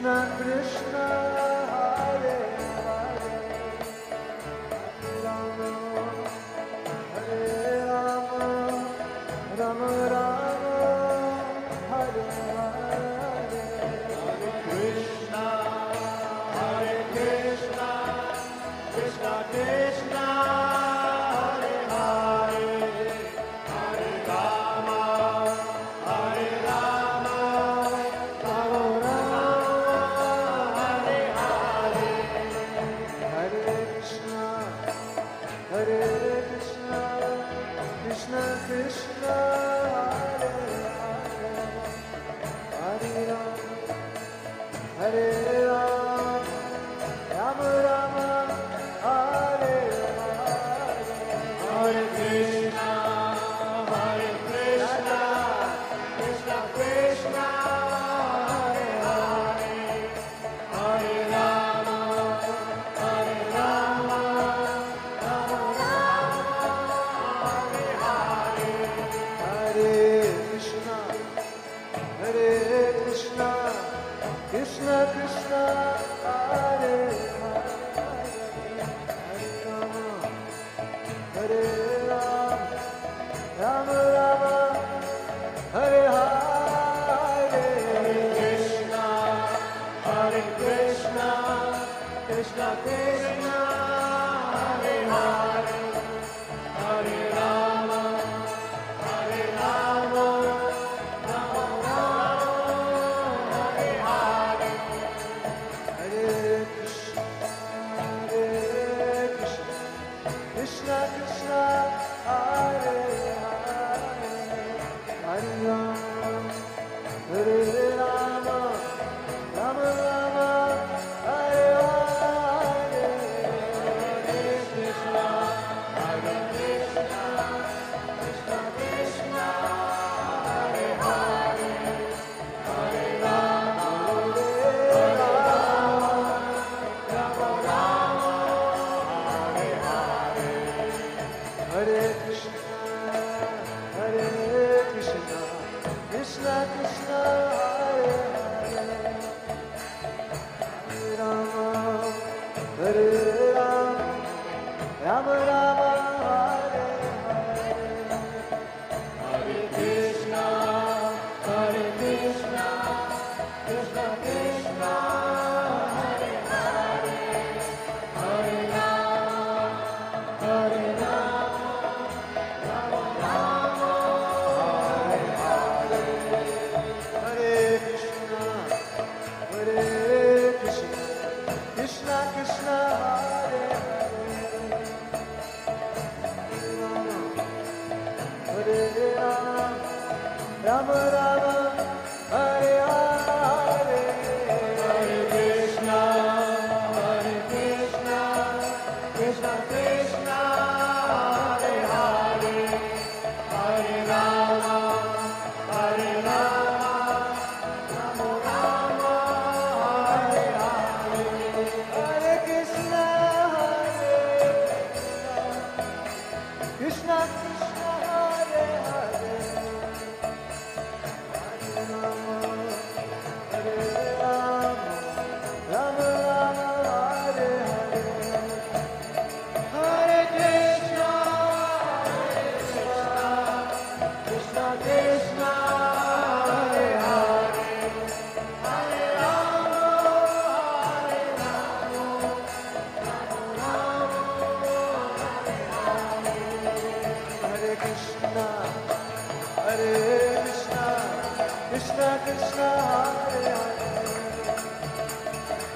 Krishna Krishna Hare Hare Hare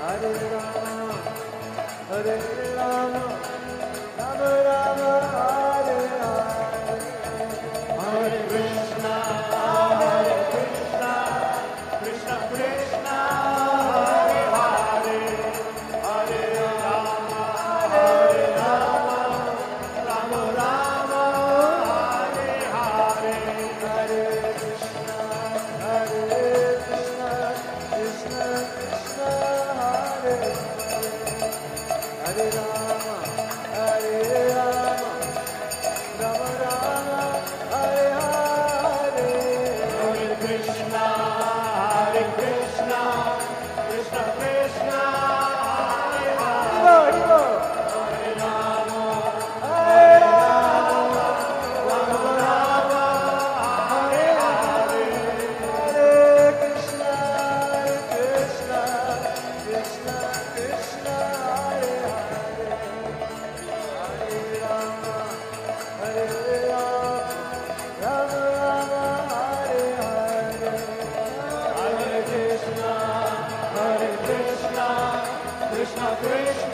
Hare Rama, Hare Rama.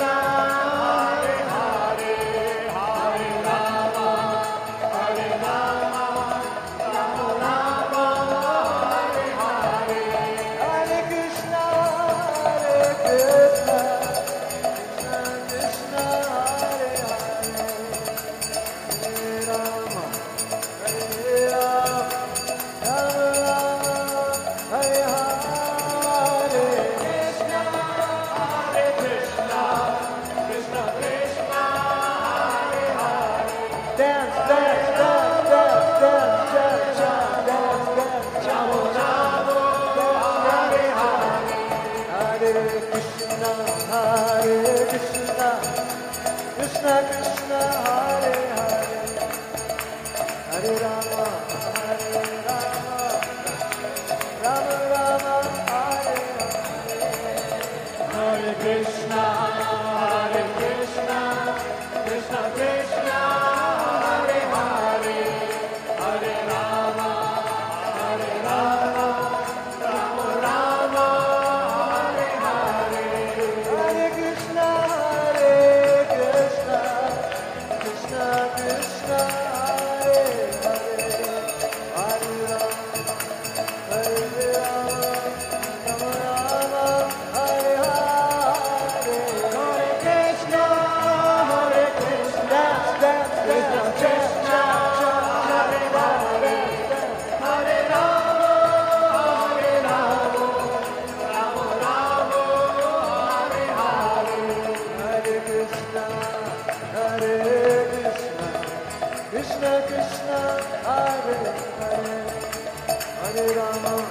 Bye. Krishna Hare Hare Hare Rama Hare Krishna, Hare Hare, Hare Rama.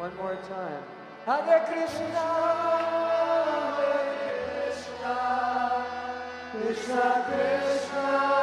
One more time. Hare Krishna, Hare Krishna, Krishna Krishna.